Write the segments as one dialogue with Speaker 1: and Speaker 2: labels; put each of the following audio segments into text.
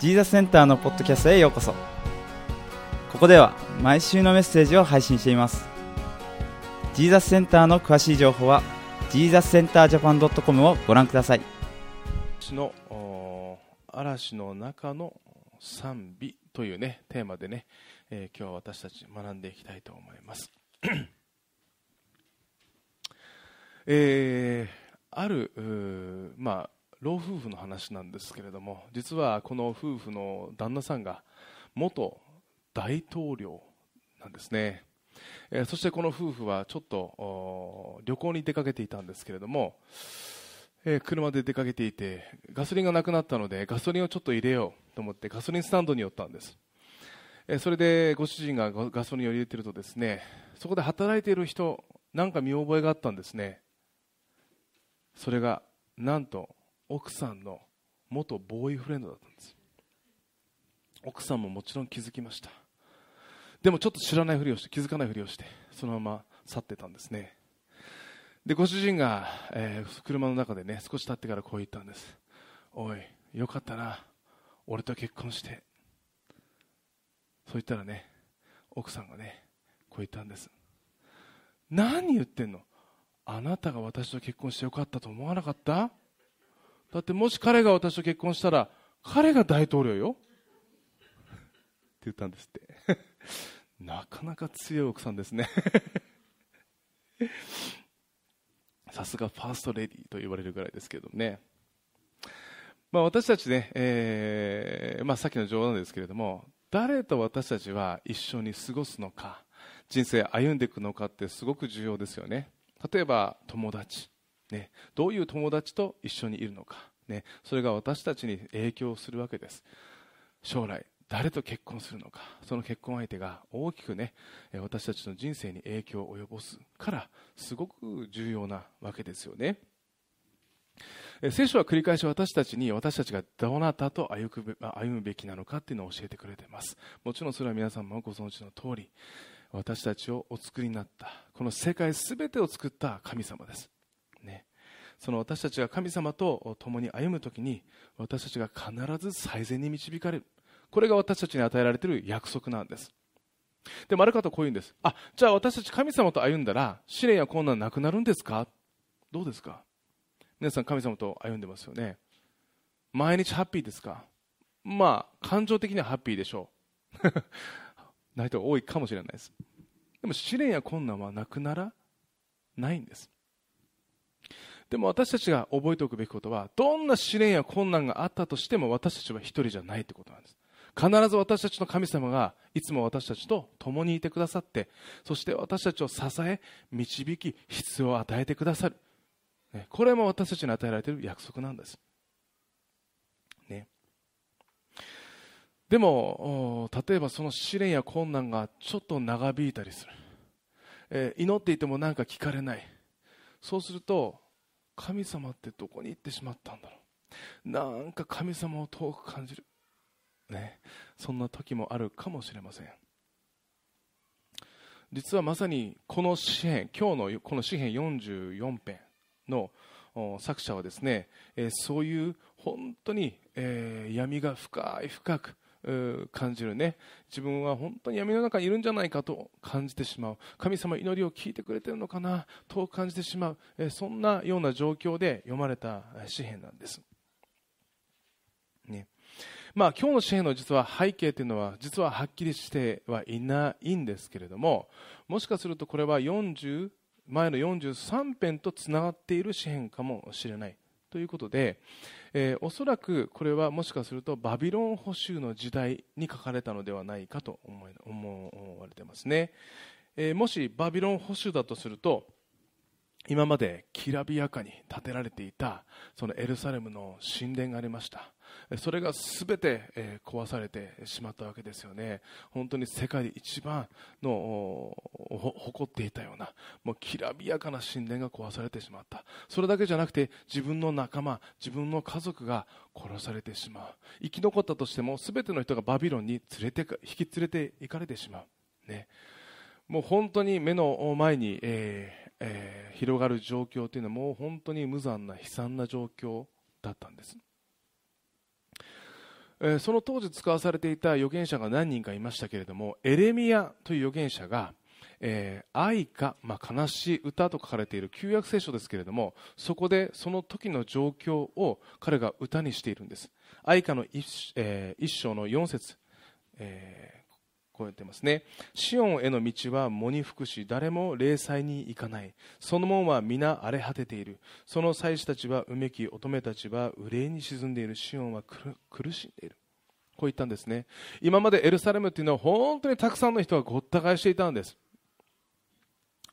Speaker 1: ジーザスセンターのポッドキャストへようこそ。ここでは毎週のメッセージを配信しています。ジーザスセンターの詳しい情報はジーザスセンタージャパン .com をご覧ください。
Speaker 2: 嵐のお嵐の中の賛美というねテーマでね、えー今日は私たち学んでいきたいと思います。えーあるうまあ老夫婦の話なんですけれども実はこの夫婦の旦那さんが元大統領なんですね、えーそしてこの夫婦はちょっと旅行に出かけていたんですけれどもえー車で出かけていてガソリンがなくなったのでガソリンをちょっと入れようと思ってガソリンスタンドに寄ったんです、えーそれでご主人がガソリンを入れてるとですねそこで働いている人なんか見覚えがあったんですね。それがなんと奥さんの元ボーイフレンドだったんです。奥さんももちろん気づきました。でもちょっと知らないふりをして気づかないふりをしてそのまま去ってたんですね。でご主人が、えー車の中でね少し経ってからこう言ったんです。おいよかったな。俺と結婚して。そう言ったらね奥さんがねこう言ったんです。何言ってんの？あなたが私と結婚してよかったと思わなかった？だってもし彼が私と結婚したら彼が大統領よ。って言ったんですって。なかなか強い奥さんですね。さすがファーストレディーと言われるぐらいですけどね、まあ、私たちね、えーまあ、さっきの冗談ですけれども誰と私たちは一緒に過ごすのか人生歩んでいくのかってすごく重要ですよね。例えば友達、ね、どういう友達と一緒にいるのか、ね、それが私たちに影響するわけです。将来誰と結婚するのかその結婚相手が大きくね私たちの人生に影響を及ぼすからすごく重要なわけですよね。聖書は繰り返し私たちに私たちがどなたと歩く歩むべきなのかっていうのを教えてくれています。もちろんそれは皆さんもご存知の通り私たちをお作りになったこの世界すべてを作った神様です、その私たちが神様と共に歩むときに私たちが必ず最善に導かれる。これが私たちに与えられている約束なんです。でもある方はこう言うんです。あじゃあ私たち神様と歩んだら試練や困難なくなるんですか？どうですか？皆さん神様と歩んでますよね。毎日ハッピーですか？まあ感情的にはハッピーでしょう。ない人が多いかもしれないです。でも試練や困難はなくならないんです。でも私たちが覚えておくべきことはどんな試練や困難があったとしても私たちは一人じゃないということなんです。必ず私たちの神様がいつも私たちと共にいてくださってそして私たちを支え導き必要を与えてくださる、ね、これも私たちに与えられている約束なんです、ね、でも例えばその試練や困難がちょっと長引いたりする、えー祈っていてもなんか聞かれない。そうすると神様ってどこに行ってしまったんだろう。なんか神様を遠く感じる。ね、そんな時もあるかもしれません。実はまさにこの詩篇今日のこの詩篇44編の作者はですね、えそういう本当に、え闇が深い深く感じるね。自分は本当に闇の中にいるんじゃないかと感じてしまう。神様祈りを聞いてくれてるのかな？と感じてしまう、そんなような状況で読まれた詩篇なんです。ね。まあ、今日の詩篇の実は背景というのは実ははっきりしてはいないんですけれどももしかするとこれは40前の43編とつながっている詩篇かもしれない。ということで、えーおそらくこれはもしかするとバビロン捕囚の時代に書かれたのではないかと思い思われてますね、えーもしバビロン捕囚だとすると今まできらびやかに建てられていたそのエルサレムの神殿がありました。それが全て壊されてしまったわけですよね。本当に世界で一番の誇っていたようなもうきらびやかな神殿が壊されてしまった。それだけじゃなくて自分の仲間自分の家族が殺されてしまう。生き残ったとしても全ての人がバビロンに連れて引き連れて行かれてしまう。ね。もう本当に目の前に、えーえー広がる状況というのはもう本当に無残な悲惨な状況だったんです。えその当時使わされていた預言者が何人かいましたけれどもエレミアという預言者が、えー愛歌、まあ、悲しい歌と書かれている旧約聖書ですけれどもそこでその時の状況を彼が歌にしているんです。愛歌の一,、えー一章の4節、えこうやってますね。シオンへの道は喪に服し誰も霊祭に行かない。その門は皆荒れ果てている。その祭司たちはうめき乙女たちは憂いに沈んでいる。シオンは苦しんでいる。こう言ったんですね。今までエルサレムっていうのは本当にたくさんの人がごった返していたんです。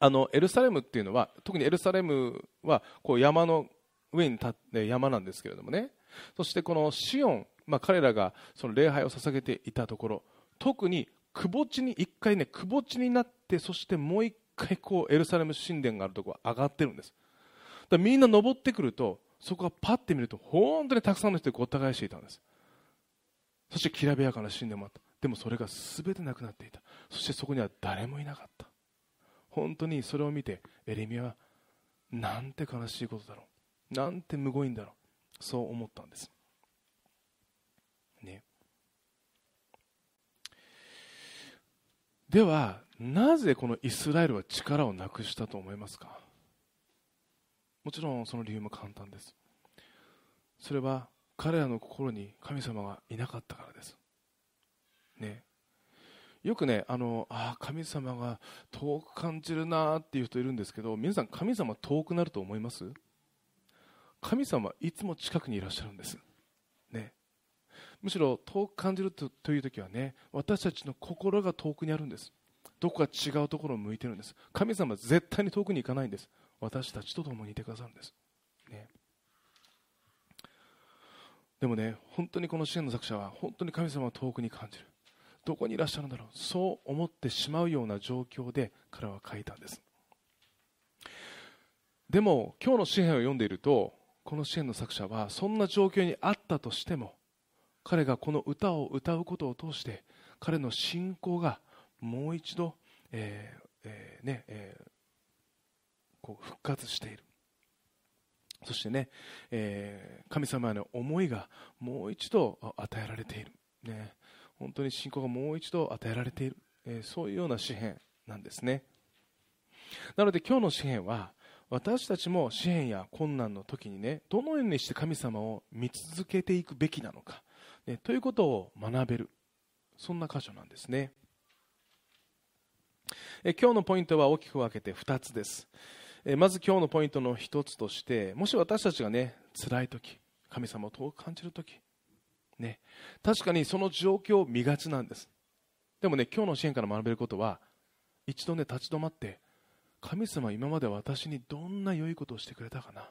Speaker 2: あのエルサレムっていうのは特にエルサレムはこう山の上に立って山なんですけれどもね。そしてこのシオン、まあ、彼らがその礼拝を捧げていたところ特にくぼ地に一回ねくぼ地になってそしてもう一回こうエルサレム神殿があるところ上がってるんです。だみんな登ってくるとそこがパッて見ると本当にたくさんの人でごった返していたんです。そしてきらびやかな神殿もあった。でもそれが全てなくなっていた。そしてそこには誰もいなかった。本当にそれを見てエレミアはなんて悲しいことだろう。なんてむごいんだろう。そう思ったんですねではなぜこのイスラエルは力をなくしたと思いますか？もちろんその理由も簡単です。それは彼らの心に神様がいなかったからです。ね。よくねあのあ神様が遠く感じるなっていう人いるんですけど皆さん神様遠くなると思います？神様いつも近くにいらっしゃるんです。むしろ遠く感じるという時はね私たちの心が遠くにあるんです。どこか違うところを向いてるんです。神様は絶対に遠くに行かないんです。私たちと共にいてくださるんです、ね、でもね本当にこの支援の作者は本当に神様を遠くに感じる。どこにいらっしゃるんだろう。そう思ってしまうような状況で彼は書いたんです。でも今日の詩篇を読んでいるとこの詩篇の作者はそんな状況にあったとしても彼がこの歌を歌うことを通して彼の信仰がもう一度、えーえーねえーこう復活している。そしてね、えー神様への思いがもう一度与えられている、ね、本当に信仰がもう一度与えられている、えそういうような詩篇なんですね。なので今日の詩篇は私たちも詩篇や困難の時にねどのようにして神様を見続けていくべきなのか、ね、ということを学べる。そんな箇所なんですね。え今日のポイントは大きく分けて2つです。えまず今日のポイントの1つとしてもし私たちがね辛い時神様を遠く感じる時ね確かにその状況を見がちなんです。でもね今日の支援から学べることは一度ね立ち止まって神様今まで私にどんな良いことをしてくれたかな。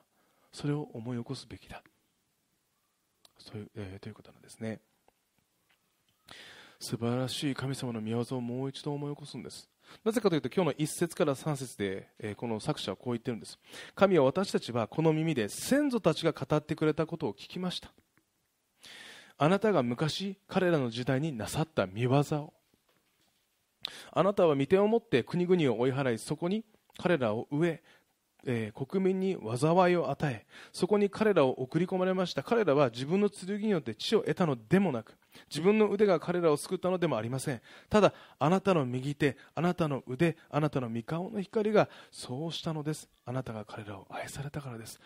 Speaker 2: それを思い起こすべきだ。そういう、えーということなんですね。素晴らしい神様の御業をもう一度思い起こすんです。なぜかというと今日の1節から3節で、えーこの作者はこう言ってるんです。神は私たちはこの耳で先祖たちが語ってくれたことを聞きました。あなたが昔彼らの時代になさった見業を。あなたは御手を持って国々を追い払いそこに彼らを植ええー国民に災いを与えそこに彼らを送り込まれました。彼らは自分の剣によって地を得たのでもなく自分の腕が彼らを救ったのでもありません。ただあなたの右手あなたの腕あなたの御顔の光がそうしたのです。あなたが彼らを愛されたからです。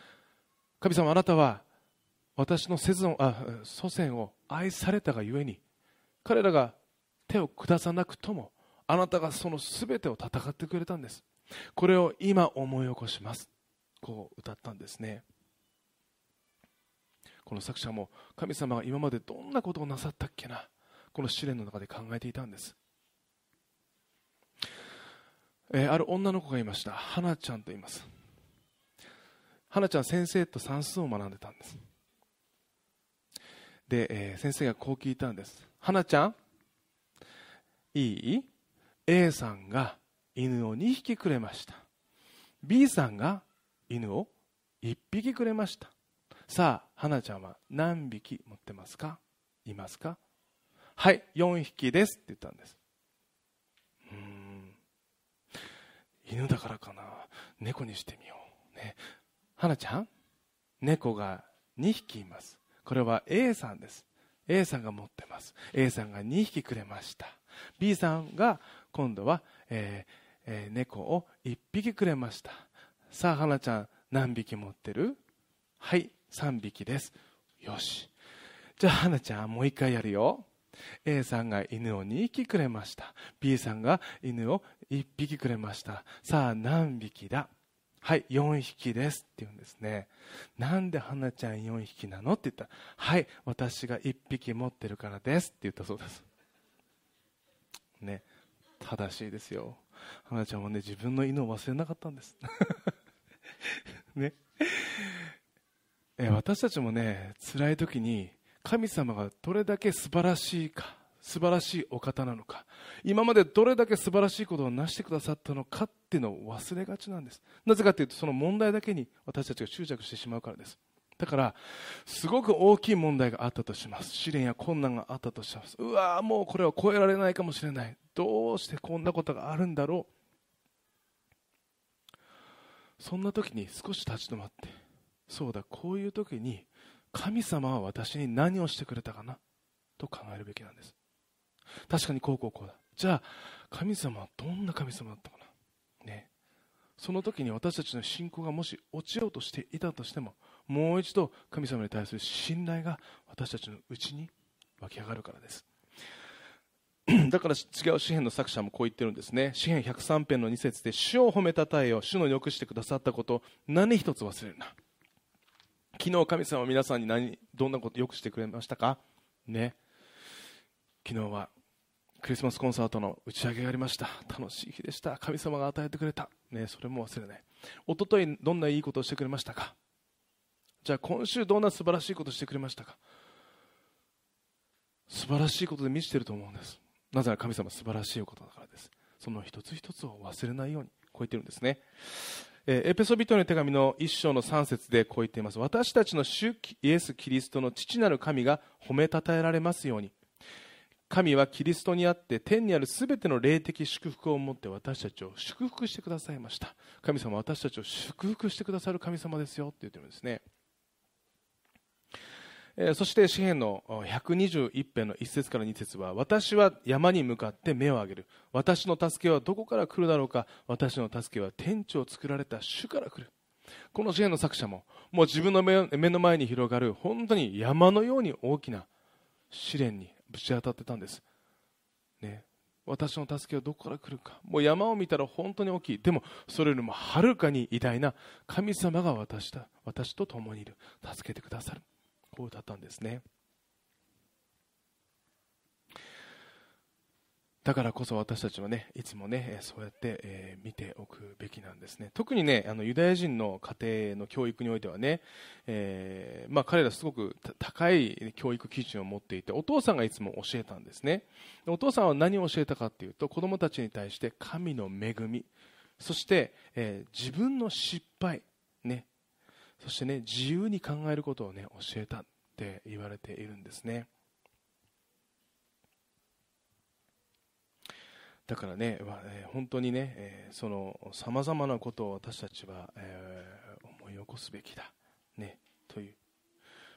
Speaker 2: 神様あなたは私の祖あ祖先を愛されたがゆえに彼らが手を下さなくともあなたがその全てを戦ってくれたんです。これを今思い起こします。こう歌ったんですね。この作者も神様が今までどんなことをなさったっけな。この試練の中で考えていたんです、えーある女の子がいました。花ちゃんと言います。花ちゃん先生と算数を学んでたんです。で、えー先生がこう聞いたんです。花ちゃん？いい？A さんが犬を2匹くれました。B さんが犬を1匹くれました。さあ花ちゃんは何匹持ってますか？いますか？はい4匹です。って言ったんです。うん。犬だからかな。猫にしてみよう。ね。花ちゃん？猫が2匹います。これは A さんです。A さんが持ってます。A さんが2匹くれました。B さんが今度は、えーえー、猫を1匹くれました。さあ花ちゃん何匹持ってる？はい3匹です。よし。じゃあ花ちゃんもう一回やるよ。A さんが犬を2匹くれました。B さんが犬を1匹くれました。さあ何匹だ？はい4匹ですって言うんですね。なんで花ちゃん4匹なの？って言ったらはい私が1匹持ってるからですって言ったそうです。ね正しいですよ。花ちゃんはね自分の犬を忘れなかったんです。ね。え私たちもね辛い時に神様がどれだけ素晴らしいか素晴らしいお方なのか今までどれだけ素晴らしいことを成してくださったのかっていうのを忘れがちなんです。なぜかというとその問題だけに私たちが執着してしまうからです。だからすごく大きい問題があったとします。試練や困難があったとします。うわーもうこれは超えられないかもしれない。どうしてこんなことがあるんだろう。そんな時に少し立ち止まってそうだこういう時に神様は私に何をしてくれたかな？と考えるべきなんです。確かにこうこうこうだ。じゃあ神様はどんな神様だったかな？ね。その時に私たちの信仰がもし落ちようとしていたとしてももう一度神様に対する信頼が私たちのうちに湧き上がるからです。だから違う詩篇の作者もこう言ってるんですね。詩篇103編の2節で主を褒めたたえよ主のよくしてくださったこと何一つ忘れるな。昨日神様は皆さんに何どんなことよくしてくれましたか？ね。昨日はクリスマスコンサートの打ち上げがありました。楽しい日でした。神様が与えてくれた、ね、それも忘れない。一昨日どんないいことをしてくれましたか？じゃあ今週どんな素晴らしいことしてくれましたか？素晴らしいことで満ちていると思うんです。なぜなら神様素晴らしいことだからです。その一つ一つを忘れないようにこう言ってるんですね。えエペソビトの手紙の一章の3節でこう言っています。私たちの主イエス・キリストの父なる神が褒めたたえられますように。神はキリストにあって天にあるすべての霊的祝福を持って私たちを祝福してくださいました。神様は私たちを祝福してくださる神様ですよって言ってるんですね。えそして詩篇の121編の1節から2節は私は山に向かって目を上げる。私の助けはどこから来るだろうか。私の助けは天地を作られた主から来る。この詩篇の作者ももう自分の目の前に広がる本当に山のように大きな試練にぶち当たってたんです、ね、私の助けはどこから来るか。もう山を見たら本当に大きい。でもそれよりもはるかに偉大な神様が私だ。私と共にいる。助けてくださる。こう歌ったんですね。だからこそ私たちはねいつもねそうやって、えー、見ておくべきなんですね。特にねあのユダヤ人の家庭の教育においてはね、えー、まあ、彼らすごく高い教育基準を持っていてお父さんがいつも教えたんですね。お父さんは何を教えたかというと子供たちに対して神の恵みそして、えー、自分の失敗ねそしてね自由に考えることをね教えたって言われているんですね。だからね、本当にね、そのさまざまなことを私たちは、え思い起こすべきだ、ね、という。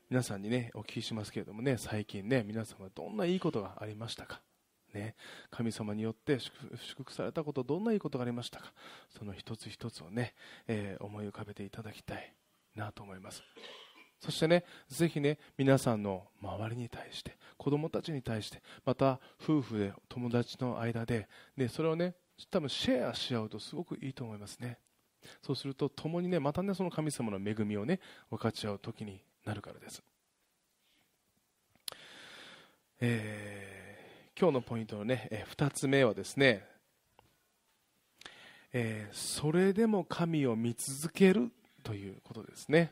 Speaker 2: 皆さんにねお聞きしますけれどもね最近ね皆様どんないいことがありましたか？ね、神様によって祝福されたことどんないいことがありましたか？その一つ一つをね、えー、思い浮かべていただきたい。なと思います。そしてねぜひね皆さんの周りに対して子供たちに対してまた夫婦で友達の間で、ね、それをね多分シェアし合うとすごくいいと思いますね。そうすると共にねまたねその神様の恵みをね分かち合う時になるからです、えー、今日のポイントのね、え2つ目はですね、えー、それでも神を見続けるということですね。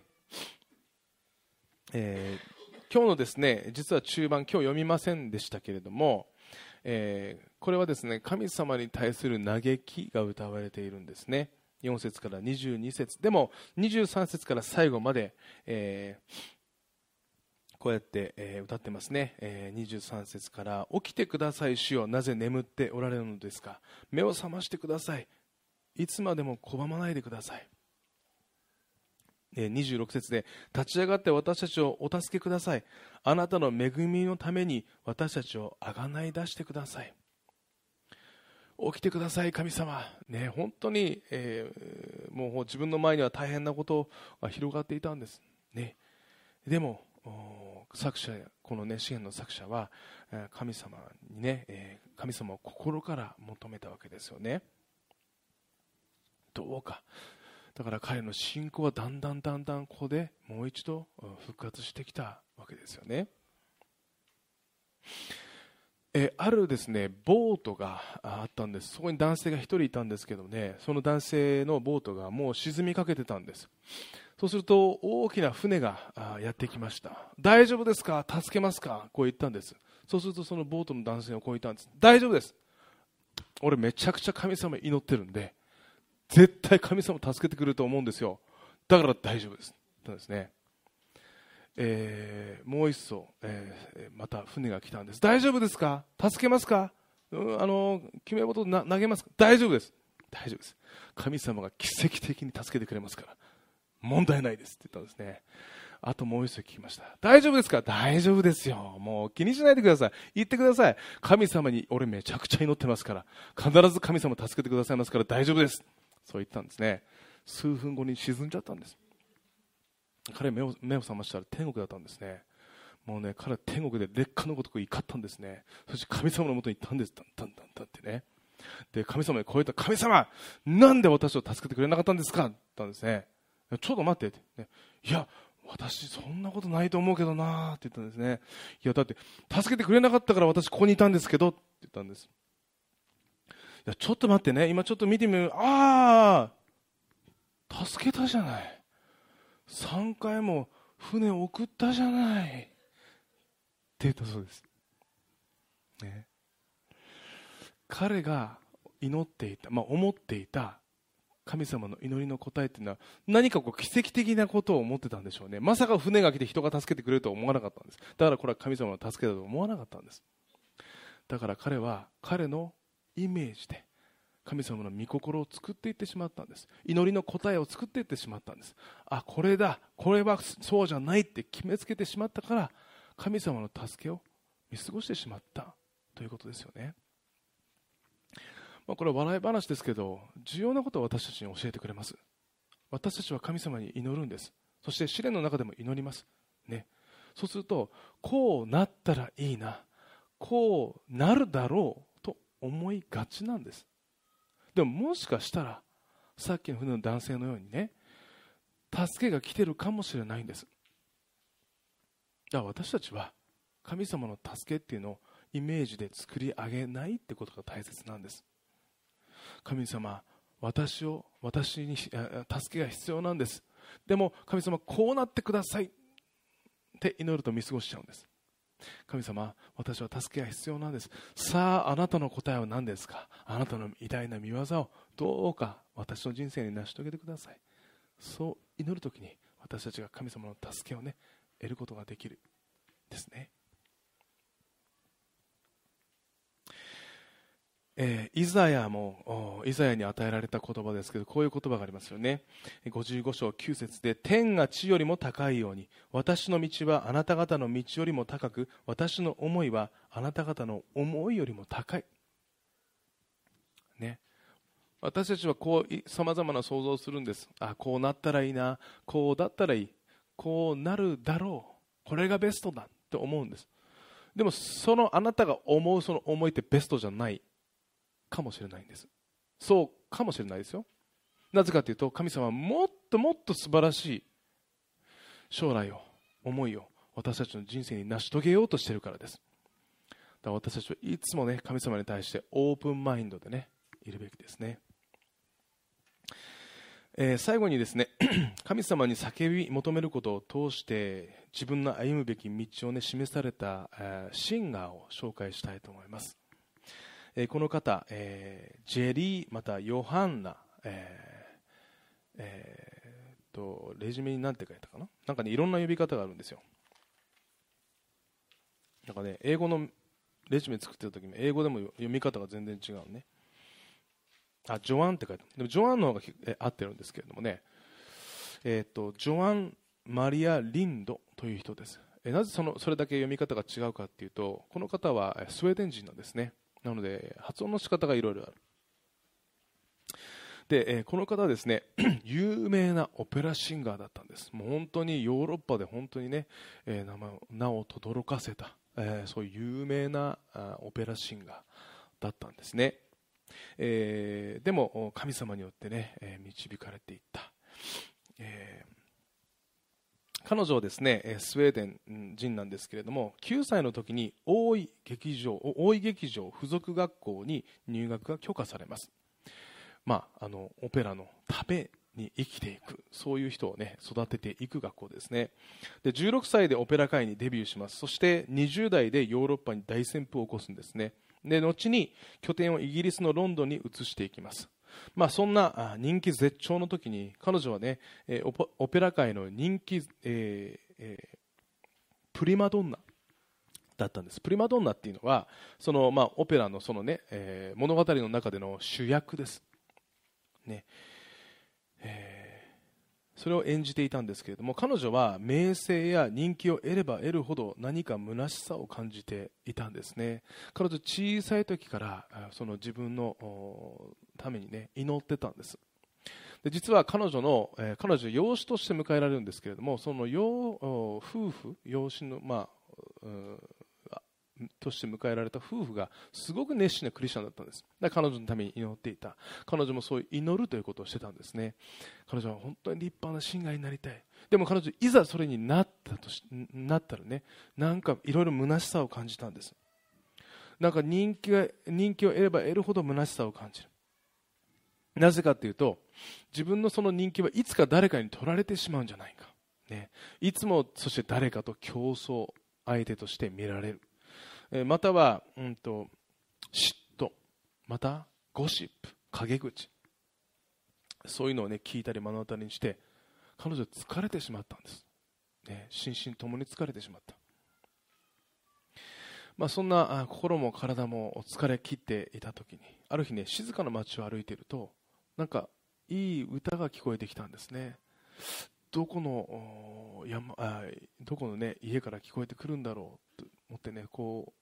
Speaker 2: えー、今日のですね実は中盤、今日読みませんでしたけれども、えー、これはですね神様に対する嘆きが歌われているんですね。4節から22節。でも23節から最後まで、えー、こうやって、えー、歌ってますね、えー、23節から「起きてください主よ。なぜ眠っておられるのですか。目を覚ましてください。いつまでも拒まないでください」26節で立ち上がって私たちをお助けください。あなたの恵みのために私たちをあがない出してください。起きてください神様、ね、本当に、えー、もう自分の前には大変なことが広がっていたんです、ね、でも作者この、ね、詩篇の作者は神様にね、えー、神様を心から求めたわけですよね。どうかだから彼の信仰はだんだんだんだんここでもう一度復活してきたわけですよね。えあるですねボートがあったんです、そこに男性が1人いたんですけどね、その男性のボートがもう沈みかけてたんです、そうすると大きな船がやってきました、大丈夫ですか、助けますか、こう言ったんです、そうするとそのボートの男性はこう言ったんです、大丈夫です、俺、めちゃくちゃ神様祈ってるんで、絶対神様助けてくれると思うんですよだから大丈夫ですとですね、えー、もう一層、えー、また船が来たんです大丈夫ですか？助けますか、うん、あの決め事投げますか？大丈夫です大丈夫です神様が奇跡的に助けてくれますから問題ないですって言ったんですねあともう一度聞きました。大丈夫ですか？大丈夫ですよ。もう気にしないでください。言ってください。神様に俺めちゃくちゃ祈ってますから。必ず神様助けてくださいますから大丈夫です。そう言ったんですね。数分後に沈んじゃったんです。彼目を目を覚ましたら天国だったんですね。もうね彼は天国で劣化のごとく怒ったんですね。そして神様のもとに行ったんです。だんだんだんだってね。で神様に超えた。神様なんで私を助けてくれなかったんですか？って言ったんですね。ちょっと待ってって、ね、いや私そんなことないと思うけどなって言ったんですね。いやだって助けてくれなかったから私ここにいたんですけどって言ったんです。やちょっと待ってね。今ちょっと見てみるああ助けたじゃない。3回も船送ったじゃない。って言ったそうです、ね、彼が祈っていた、まあ、思っていた神様の祈りの答えっていうのは何かこう奇跡的なことを思ってたんでしょうね。まさか船が来て人が助けてくれるとは思わなかったんです。だからこれは神様の助けだと思わなかったんです。だから彼は彼のイメージで神様の御心を作っていってしまったんです。祈りの答えを作っていってしまったんです。あこれだ。これはそうじゃないって決めつけてしまったから神様の助けを見過ごしてしまったということですよね、まあ、これは笑い話ですけど重要なことを私たちに教えてくれます。私たちは神様に祈るんです。そして試練の中でも祈ります。ね。そうするとこうなったらいいな。こうなるだろう。思いがちなんです。でももしかしたらさっきの船の男性のようにね助けが来てるかもしれないんです。だから私たちは神様の助けっていうのをイメージで作り上げないってことが大切なんです。神様私を私に助けが必要なんです。でも神様こうなってくださいって祈ると見過ごしちゃうんです。神様、私は助けが必要なんです。さあ、あなたの答えは何ですか？あなたの偉大な見業をどうか私の人生に成し遂げてください。そう祈るときに私たちが神様の助けをね、得ることができる。ですね。えー、イザヤもイザヤに与えられた言葉ですけどこういう言葉がありますよね。55章9節で天が地よりも高いように私の道はあなた方の道よりも高く私の思いはあなた方の思いよりも高い、ね、私たちはこうさまざまな想像をするんです。あこうなったらいいなこうだったらいいこうなるだろうこれがベストだって思うんです。でもそのあなたが思うその思いってベストじゃない。かもしれないんです。そうかもしれないですよ。なぜかというと神様はもっともっと素晴らしい将来を思いを私たちの人生に成し遂げようとしているからです。だから私たちはいつもね神様に対してオープンマインドでねいるべきですね。えー、最後にですね 神様に叫び求めることを通して自分の歩むべき道を、ね、示された、えー、シンガーを紹介したいと思います。えー、この方、えー、ジェリーまたヨハンナ、えーえー、とレジュメに何て書いたかな？なんかねいろんな呼び方があるんですよ。なんかね英語のレジュメ作ってる時も英語でも読み方が全然違うね。あジョアンって書いてでもジョアンの方がえ合ってるんですけれどもね。えーと、ジョアン・マリア・リンドという人です、えなぜそのそれだけ読み方が違うかというとこの方はスウェーデン人なんですね。なので発音の仕方がいろいろある。で、えこの方はですね 有名なオペラシンガーだったんです。もう本当にヨーロッパで本当にね、え名前名を轟かせた、えそういう有名なあオペラシンガーだったんですね、え、でも神様によってね、え導かれていった、え彼女はですねスウェーデン人なんですけれども9歳の時に大井劇場大井劇場附属学校に入学が許可されます、まあ、あのオペラのために生きていくそういう人を、ね、育てていく学校ですね。で16歳でオペラ界にデビューします。そして20代でヨーロッパに大旋風を起こすんですね。で後に拠点をイギリスのロンドンに移していきます。まあ、そんな人気絶頂の時に彼女はねオペラ界の人気、えーえー、プリマドンナだったんです。プリマドンナっていうのはその、まあ、オペラのそのね、えー、物語の中での主役です、ね。えそれを演じていたんですけれども彼女は名声や人気を得れば得るほど何か虚しさを感じていたんですね。彼女小さい時からその自分のためにね祈ってたんです。で実は彼女の、えー、彼女養子として迎えられるんですけれどもその養夫婦養子の、まあ、として迎えられた夫婦がすごく熱心なクリスチャンだったんです。だ彼女のために祈っていた。彼女もそういう祈るということをしてたんですね。彼女は本当に立派な信外になりたい。でも彼女いざそれになったとしなったらねなんかいろいろ虚しさを感じたんです。なんか人気が人気を得れば得るほど虚しさを感じる。なぜかというと自分のその人気はいつか誰かに取られてしまうんじゃないか、ね、いつもそして誰かと競争相手として見られる。または、うんと、嫉妬。またゴシップ。陰口。そういうのを、ね、聞いたり目の当たりにして彼女は疲れてしまったんです、ね、心身ともに疲れてしまった、まあ、そんな心も体も疲れ切っていた時にある日ね静かな街を歩いているとなんかいい歌が聞こえてきたんですね。どこの山あどこの、ね、家から聞こえてくるんだろうと思ってねこう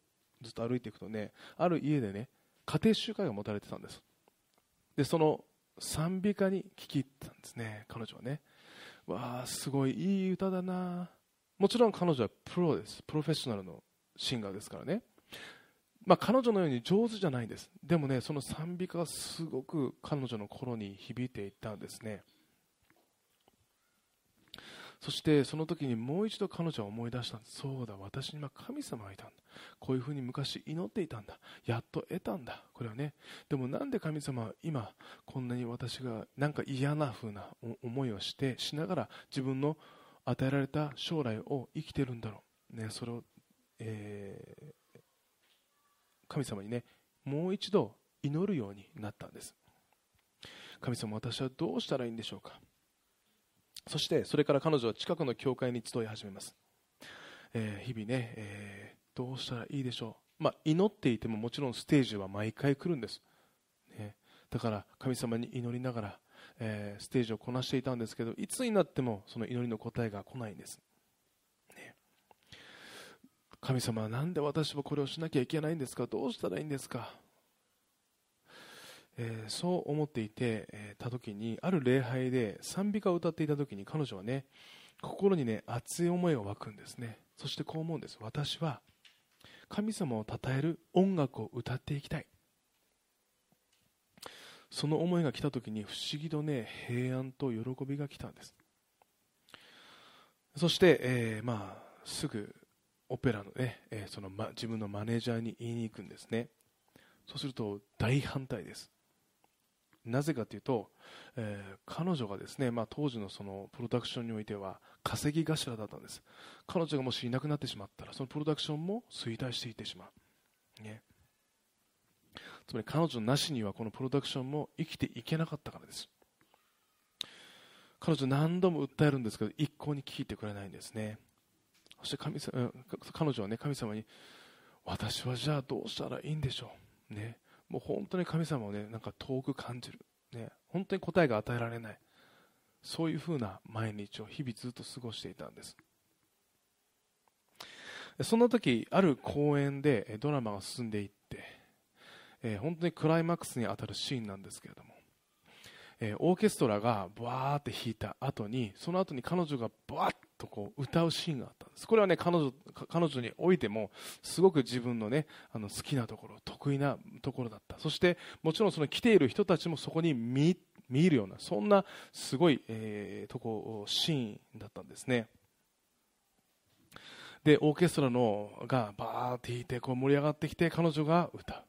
Speaker 2: ずっと歩いていくとねある家でね家庭集会が持たれてたんです。でその賛美歌に聞き入ったんですね彼女はね。わあすごいいい歌だな。もちろん彼女はプロです。プロフェッショナルのシンガーですからね。まあ、彼女のように上手じゃないんです。でもねその賛美歌がすごく彼女の心に響いていったんですね。そしてその時にもう一度彼女は思い出した。そうだ私には神様がいたんだ。こういうふうに昔祈っていたんだ。やっと得たんだ。これはね。でもなんで神様は今こんなに私がなんか嫌な風な思いをしてしながら自分の与えられた将来を生きてるんだろう、ね、それを、えー、神様にねもう一度祈るようになったんです。神様私はどうしたらいいんでしょうか。そしてそれから彼女は近くの教会に集い始めます、えー、日々ね、えー、どうしたらいいでしょう、まあ、祈っていてももちろんステージは毎回来るんです、ね、だから神様に祈りながら、えー、ステージをこなしていたんですけどいつになってもその祈りの答えが来ないんです、ね、神様は何で私はこれをしなきゃいけないんですか？どうしたらいいんですか？えー、そう思っていて、えー、た時にある礼拝で賛美歌を歌っていた時に彼女はね心にね熱い思いが湧くんですね。そしてこう思うんです。私は神様を称える音楽を歌っていきたい。その思いが来た時に不思議とね平安と喜びが来たんです。そして、えー、まあすぐオペラのね、えー、その、ま、自分のマネージャーに言いに行くんですね。そうすると大反対です。なぜかというと、えー、彼女がですね、まあ、当時のそのプロダクションにおいては稼ぎ頭だったんです。彼女がもしいなくなってしまったらそのプロダクションも衰退していってしまう、ね、つまり彼女なしにはこのプロダクションも生きていけなかったからです。彼女何度も訴えるんですけど一向に聞いてくれないんですね。そして神様彼女はね神様に私はじゃあどうしたらいいんでしょう。ね。もう本当に神様をねなんか遠く感じる、ね、本当に答えが与えられない。そういうふうな毎日を日々ずっと過ごしていたんです。そんな時ある公演でドラマが進んでいって、えー、本当にクライマックスに当たるシーンなんですけれども、えー、オーケストラがバーって弾いた後にその後に彼女がバーッとこう歌うシーンがあったんです。これはね彼女彼女においてもすごく自分のねあの好きなところ得意なところだった。そしてもちろんその来ている人たちもそこに見見るようなそんなすごい、えー、とこシーンだったんですね。でオーケストラのがバーって弾いてこう盛り上がってきて彼女が歌う。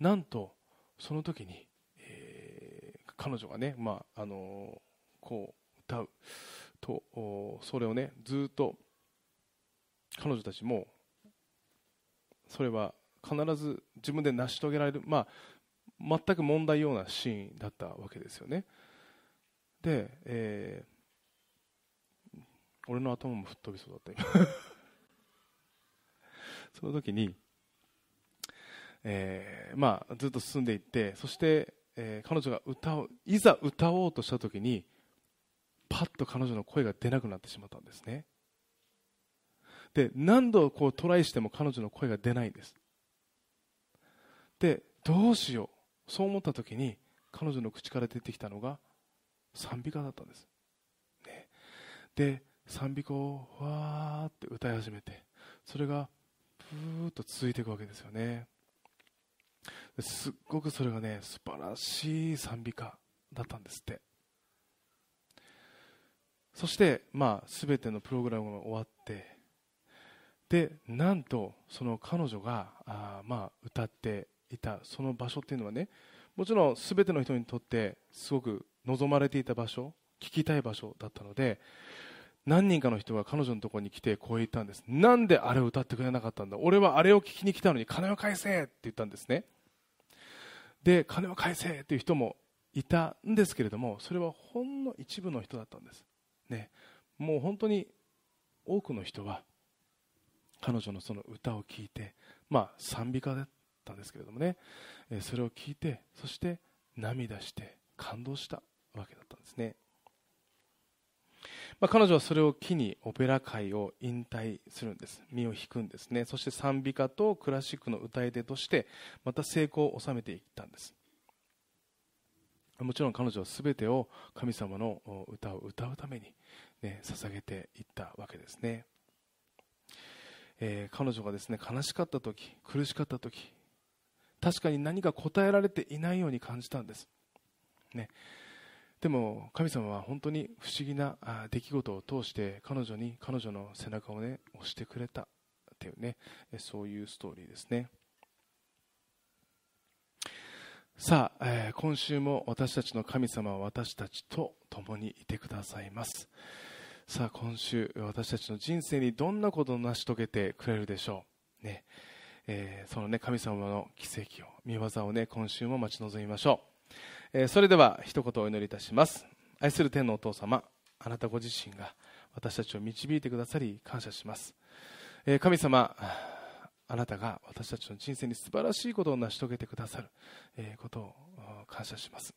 Speaker 2: なんとその時に、えー、彼女がね、まああのこう歌う。とそれをねずっと彼女たちもそれは必ず自分で成し遂げられる、まあ、全く問題ようなシーンだったわけですよね。で、えー、俺の頭も吹っ飛びそうだった今。その時に、えー、まあ、ずっと進んでいってそして、えー、彼女が歌ういざ歌おうとした時にパッと彼女の声が出なくなってしまったんですね。で何度こうトライしても彼女の声が出ないんです。でどうしよう。そう思った時に彼女の口から出てきたのが賛美歌だったんです、ね、で賛美歌をわーって歌い始めてそれがふーっと続いていくわけですよね。すっごくそれがね素晴らしい賛美歌だったんですって。そして、まあ、全てのプログラムが終わってでなんとその彼女があ、まあ、歌っていたその場所っていうのはねもちろん全ての人にとってすごく望まれていた場所聞きたい場所だったので何人かの人が彼女のところに来てこう言ったんです。なんであれを歌ってくれなかったんだ？俺はあれを聞きに来たのに金を返せって言ったんですね。で金を返せっていう人もいたんですけれどもそれはほんの一部の人だったんです、ね、もう本当に多くの人は彼女のその歌を聴いてまあ賛美歌だったんですけれどもねえそれを聞いてそして涙して感動したわけだったんですね。まあ、彼女はそれを機にオペラ界を引退するんです。身を引くんですね。そして賛美歌とクラシックの歌い手としてまた成功を収めていったんです。もちろん彼女は全てを神様の歌を歌うために、ね、捧げていったわけですね、えー、彼女がですね悲しかった時苦しかった時確かに何か答えられていないように感じたんです、ね、でも神様は本当に不思議な出来事を通して彼女に彼女の背中をね押してくれたっていうねそういうストーリーですね。さあ、えー、今週も私たちの神様は私たちと共にいてくださいます。さあ今週私たちの人生にどんなことを成し遂げてくれるでしょう。ね。えー、そのね神様の奇跡を見業をね今週も待ち望みましょう。えそれでは一言お祈りいたします。愛する天のお父様あなたご自身が私たちを導いてくださり感謝します、え神様あなたが私たちの人生に素晴らしいことを成し遂げてくださる、えことを感謝します、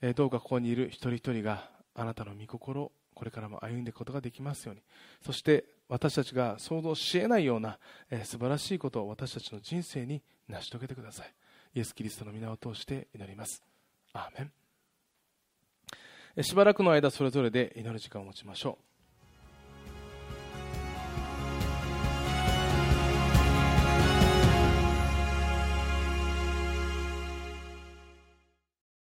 Speaker 2: えどうかここにいる一人一人があなたの御心これからも歩んでいくことができますように。そして私たちが想像し得ないような、え素晴らしいことを私たちの人生に成し遂げてください。イエス・キリストの皆を通して祈ります。アーメン。しばらくの間それぞれで祈る時間を持ちましょう。